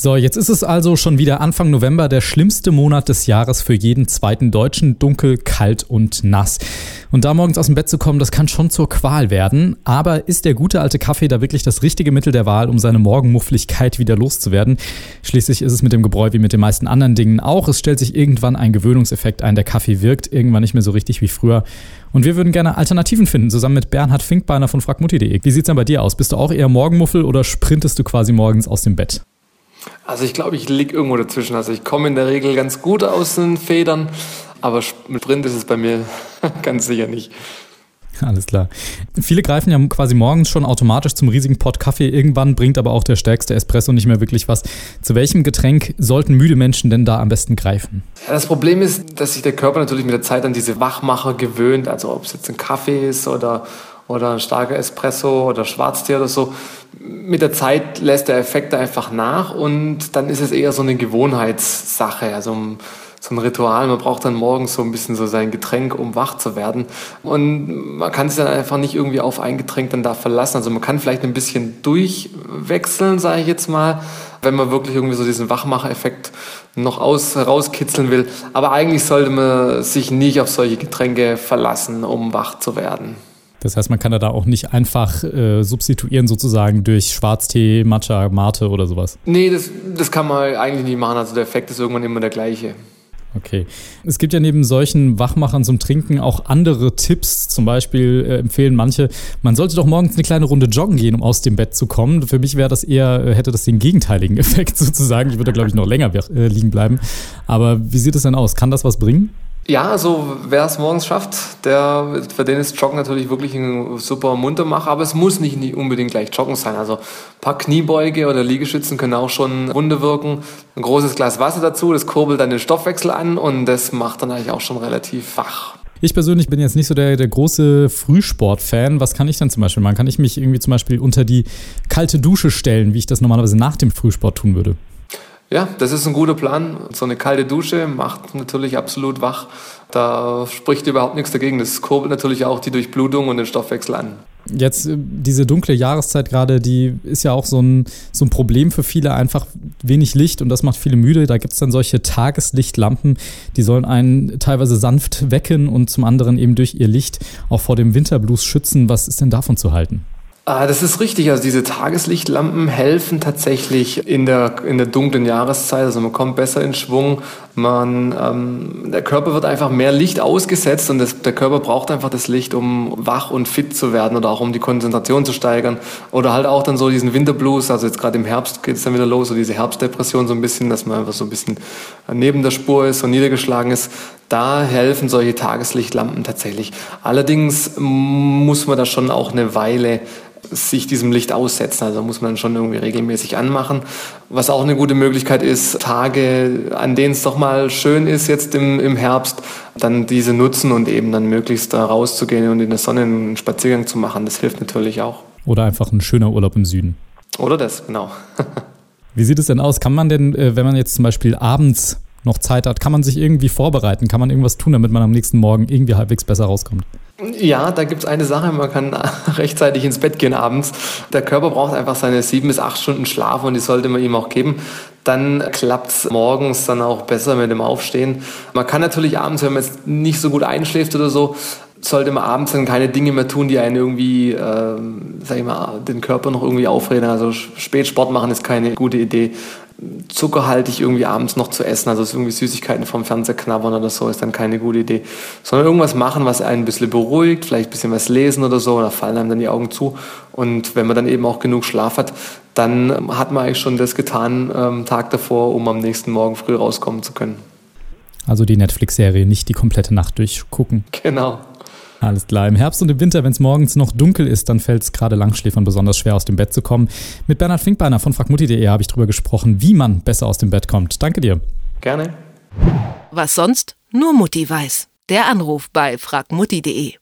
So, jetzt ist es also schon wieder Anfang November, der schlimmste Monat des Jahres für jeden zweiten Deutschen. Dunkel, kalt und nass. Und da morgens aus dem Bett zu kommen, das kann schon zur Qual werden. Aber ist der gute alte Kaffee da wirklich das richtige Mittel der Wahl, um seine Morgenmuffligkeit wieder loszuwerden? Schließlich ist es mit dem Gebräu wie mit den meisten anderen Dingen auch. Es stellt sich irgendwann ein Gewöhnungseffekt ein. Der Kaffee wirkt irgendwann nicht mehr so richtig wie früher. Und wir würden gerne Alternativen finden, zusammen mit Bernhard Finkbeiner von fragmutti.de. Wie sieht's denn bei dir aus? Bist du auch eher Morgenmuffel oder sprintest du quasi morgens aus dem Bett? Also ich glaube, ich liege irgendwo dazwischen. Also ich komme in der Regel ganz gut aus den Federn, aber mit Sprint ist es bei mir ganz sicher nicht. Alles klar. Viele greifen ja quasi morgens schon automatisch zum riesigen Pott Kaffee. Irgendwann bringt aber auch der stärkste Espresso nicht mehr wirklich was. Zu welchem Getränk sollten müde Menschen denn da am besten greifen? Ja, das Problem ist, dass sich der Körper natürlich mit der Zeit an diese Wachmacher gewöhnt. Also ob es jetzt ein Kaffee ist oder, oder ein starker Espresso oder Schwarztee oder so. Mit der Zeit lässt der Effekt einfach nach und dann ist es eher so eine Gewohnheitssache, also so ein Ritual. Man braucht dann morgens so ein bisschen so sein Getränk, um wach zu werden. Und man kann sich dann einfach nicht irgendwie auf ein Getränk dann da verlassen. Also man kann vielleicht ein bisschen durchwechseln, sage ich jetzt mal, wenn man wirklich irgendwie so diesen Wachmacher-Effekt noch aus, rauskitzeln will. Aber eigentlich sollte man sich nicht auf solche Getränke verlassen, um wach zu werden. Das heißt, man kann da auch nicht einfach äh, substituieren sozusagen durch Schwarztee, Matcha, Mate oder sowas. Nee, das, das kann man eigentlich nicht machen. Also der Effekt ist irgendwann immer der gleiche. Okay. Es gibt ja neben solchen Wachmachern zum Trinken auch andere Tipps. Zum Beispiel äh, empfehlen manche, man sollte doch morgens eine kleine Runde joggen gehen, um aus dem Bett zu kommen. Für mich wäre das eher, äh, hätte das den gegenteiligen Effekt sozusagen. Ich würde da, glaube ich, noch länger äh, liegen bleiben. Aber wie sieht es denn aus? Kann das was bringen? Ja, also wer es morgens schafft, der, für den ist Joggen natürlich wirklich ein super Muntermacher, aber es muss nicht, unbedingt gleich Joggen sein. Also ein paar Kniebeuge oder Liegestützen können auch schon Runde wirken. Ein großes Glas Wasser dazu, das kurbelt dann den Stoffwechsel an und das macht dann eigentlich auch schon relativ wach. Ich persönlich bin jetzt nicht so der, der große Frühsport-Fan. Was kann ich dann zum Beispiel machen? Kann ich mich irgendwie zum Beispiel unter die kalte Dusche stellen, wie ich das normalerweise nach dem Frühsport tun würde? Ja, das ist ein guter Plan. So eine kalte Dusche macht natürlich absolut wach. Da spricht überhaupt nichts dagegen. Das kurbelt natürlich auch die Durchblutung und den Stoffwechsel an. Jetzt äh, diese dunkle Jahreszeit gerade, die ist ja auch so ein, so ein Problem für viele, einfach wenig Licht und das macht viele müde. Da gibt es dann solche Tageslichtlampen, die sollen einen teilweise sanft wecken und zum anderen eben durch ihr Licht auch vor dem Winterblues schützen. Was ist denn davon zu halten? Ah, das ist richtig. Also diese Tageslichtlampen helfen tatsächlich in der, in der dunklen Jahreszeit. Also man kommt besser in Schwung. Man, ähm, der Körper wird einfach mehr Licht ausgesetzt und das, der Körper braucht einfach das Licht, um wach und fit zu werden oder auch um die Konzentration zu steigern. Oder halt auch dann so diesen Winterblues. Also jetzt gerade im Herbst geht es dann wieder los, so diese Herbstdepression so ein bisschen, dass man einfach so ein bisschen neben der Spur ist und niedergeschlagen ist. Da helfen solche Tageslichtlampen tatsächlich. Allerdings muss man da schon auch eine Weile sich diesem Licht aussetzen. Also muss man schon irgendwie regelmäßig anmachen. Was auch eine gute Möglichkeit ist, Tage, an denen es doch mal schön ist jetzt im, im Herbst, dann diese nutzen und eben dann möglichst da rauszugehen und in der Sonne einen Spaziergang zu machen. Das hilft natürlich auch. Oder einfach ein schöner Urlaub im Süden. Oder das, genau. Wie sieht es denn aus? Kann man denn, äh, wenn man jetzt zum Beispiel abends noch Zeit hat, kann man sich irgendwie vorbereiten? Kann man irgendwas tun, damit man am nächsten Morgen irgendwie halbwegs besser rauskommt? Ja, da gibt es eine Sache, man kann rechtzeitig ins Bett gehen abends. Der Körper braucht einfach seine sieben bis acht Stunden Schlaf und die sollte man ihm auch geben. Dann klappt es morgens dann auch besser mit dem Aufstehen. Man kann natürlich abends, wenn man jetzt nicht so gut einschläft oder so, sollte man abends dann keine Dinge mehr tun, die einen irgendwie, äh, sag ich mal, den Körper noch irgendwie aufreden. Also spät Sport machen ist keine gute Idee zuckerhaltig irgendwie abends noch zu essen, also irgendwie Süßigkeiten vom Fernseher knabbern oder so, ist dann keine gute Idee. Sondern irgendwas machen, was einen ein bisschen beruhigt, vielleicht ein bisschen was lesen oder so, da fallen einem dann die Augen zu. Und wenn man dann eben auch genug Schlaf hat, dann hat man eigentlich schon das getan, ähm, Tag davor, um am nächsten Morgen früh rauskommen zu können. Also die Netflix-Serie nicht die komplette Nacht durchgucken. Genau. Alles klar. Im Herbst und im Winter, wenn es morgens noch dunkel ist, dann fällt es gerade Langschläfern besonders schwer, aus dem Bett zu kommen. Mit Bernhard Finkbeiner von fragmutti.de habe ich darüber gesprochen, wie man besser aus dem Bett kommt. Danke dir. Gerne. Was sonst nur Mutti weiß. Der Anruf bei fragmutti.de.